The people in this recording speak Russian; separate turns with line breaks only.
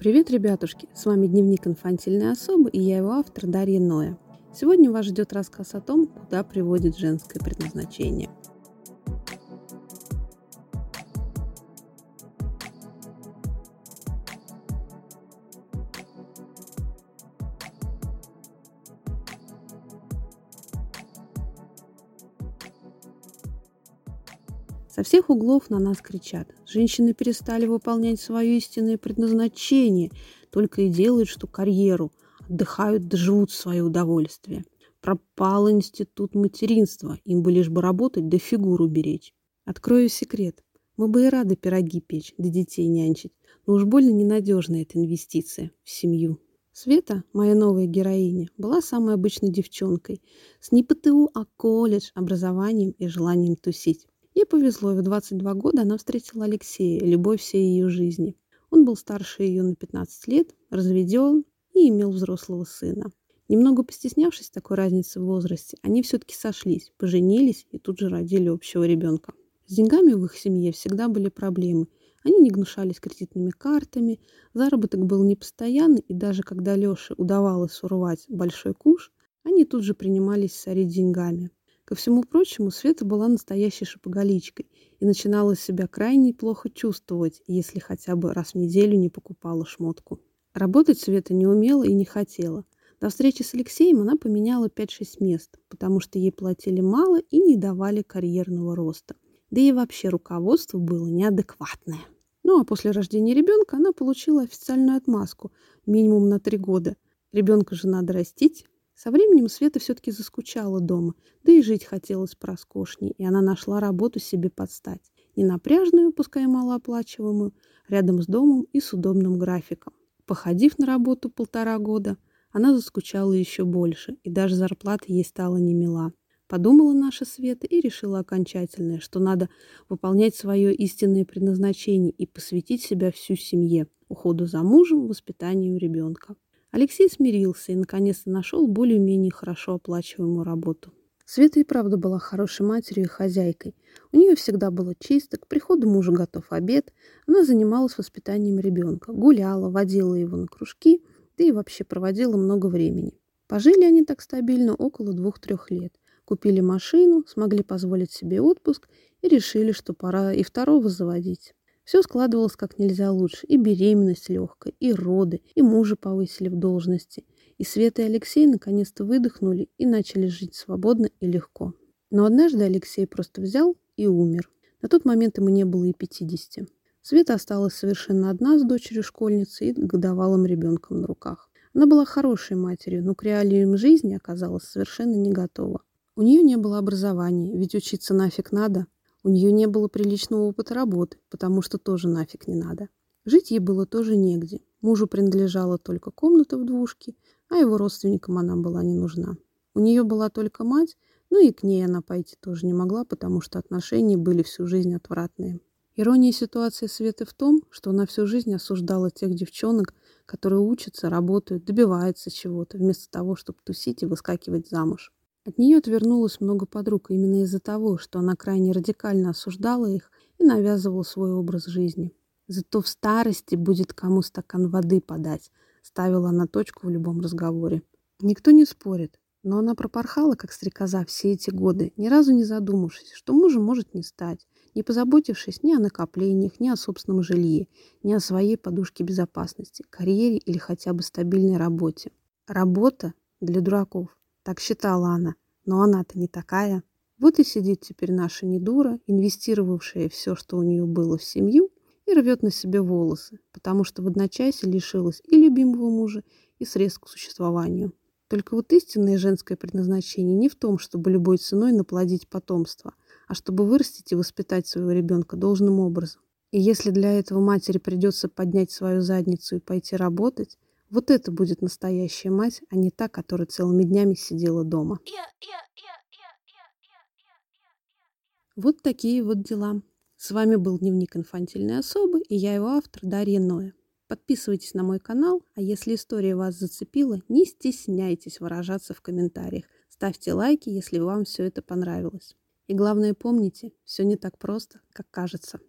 Привет, ребятушки! С вами Дневник инфантильной особы и я его автор Дарья Ноя. Сегодня вас ждет рассказ о том, куда приводит женское предназначение. Со всех углов на нас кричат. Женщины перестали выполнять свое истинное предназначение, только и делают, что карьеру, отдыхают да живут в свое удовольствие. Пропал институт материнства, им бы лишь бы работать да фигуру беречь. Открою секрет. Мы бы и рады пироги печь, да детей нянчить, но уж больно ненадежная эта инвестиция в семью. Света, моя новая героиня, была самой обычной девчонкой, с не ПТУ, а колледж, образованием и желанием тусить. Ей повезло, и в 22 года она встретила Алексея, любовь всей ее жизни. Он был старше ее на 15 лет, разведен и имел взрослого сына. Немного постеснявшись такой разницы в возрасте, они все-таки сошлись, поженились и тут же родили общего ребенка. С деньгами в их семье всегда были проблемы. Они не гнушались кредитными картами, заработок был непостоянный, и даже когда Леше удавалось урвать большой куш, они тут же принимались сорить деньгами. Ко всему прочему, Света была настоящей шопоголичкой и начинала себя крайне плохо чувствовать, если хотя бы раз в неделю не покупала шмотку. Работать Света не умела и не хотела. До встречи с Алексеем она поменяла 5-6 мест, потому что ей платили мало и не давали карьерного роста. Да и вообще руководство было неадекватное. Ну а после рождения ребенка она получила официальную отмазку минимум на 3 года. Ребенка же надо растить, со временем Света все-таки заскучала дома, да и жить хотелось проскошней, и она нашла работу себе под стать. Не напряжную, пускай малооплачиваемую, рядом с домом и с удобным графиком. Походив на работу полтора года, она заскучала еще больше, и даже зарплата ей стала немила. Подумала наша Света и решила окончательное, что надо выполнять свое истинное предназначение и посвятить себя всю семье, уходу за мужем, воспитанию ребенка. Алексей смирился и наконец-то нашел более-менее хорошо оплачиваемую работу. Света и правда была хорошей матерью и хозяйкой. У нее всегда было чисто, к приходу мужа готов обед. Она занималась воспитанием ребенка, гуляла, водила его на кружки, да и вообще проводила много времени. Пожили они так стабильно около двух-трех лет. Купили машину, смогли позволить себе отпуск и решили, что пора и второго заводить. Все складывалось как нельзя лучше. И беременность легкая, и роды, и мужа повысили в должности. И Света и Алексей наконец-то выдохнули и начали жить свободно и легко. Но однажды Алексей просто взял и умер. На тот момент ему не было и 50. Света осталась совершенно одна с дочерью-школьницей и годовалым ребенком на руках. Она была хорошей матерью, но к реалиям жизни оказалась совершенно не готова. У нее не было образования, ведь учиться нафиг надо, у нее не было приличного опыта работы, потому что тоже нафиг не надо. Жить ей было тоже негде. Мужу принадлежала только комната в двушке, а его родственникам она была не нужна. У нее была только мать, ну и к ней она пойти тоже не могла, потому что отношения были всю жизнь отвратные. Ирония ситуации Светы в том, что она всю жизнь осуждала тех девчонок, которые учатся, работают, добиваются чего-то, вместо того, чтобы тусить и выскакивать замуж. От нее отвернулось много подруг именно из-за того, что она крайне радикально осуждала их и навязывала свой образ жизни. Зато в старости будет кому стакан воды подать, ставила она точку в любом разговоре. Никто не спорит, но она пропорхала, как стрекоза, все эти годы, ни разу не задумавшись, что мужа может не стать, не позаботившись ни о накоплениях, ни о собственном жилье, ни о своей подушке безопасности, карьере или хотя бы стабильной работе. Работа для дураков. Так считала она. Но она-то не такая. Вот и сидит теперь наша недура, инвестировавшая все, что у нее было в семью, и рвет на себе волосы, потому что в одночасье лишилась и любимого мужа, и средств к существованию. Только вот истинное женское предназначение не в том, чтобы любой ценой наплодить потомство, а чтобы вырастить и воспитать своего ребенка должным образом. И если для этого матери придется поднять свою задницу и пойти работать, вот это будет настоящая мать, а не та, которая целыми днями сидела дома. Вот такие вот дела. С вами был Дневник инфантильной особы и я его автор Дарья Ноя. Подписывайтесь на мой канал, а если история вас зацепила, не стесняйтесь выражаться в комментариях. Ставьте лайки, если вам все это понравилось. И главное помните, все не так просто, как кажется.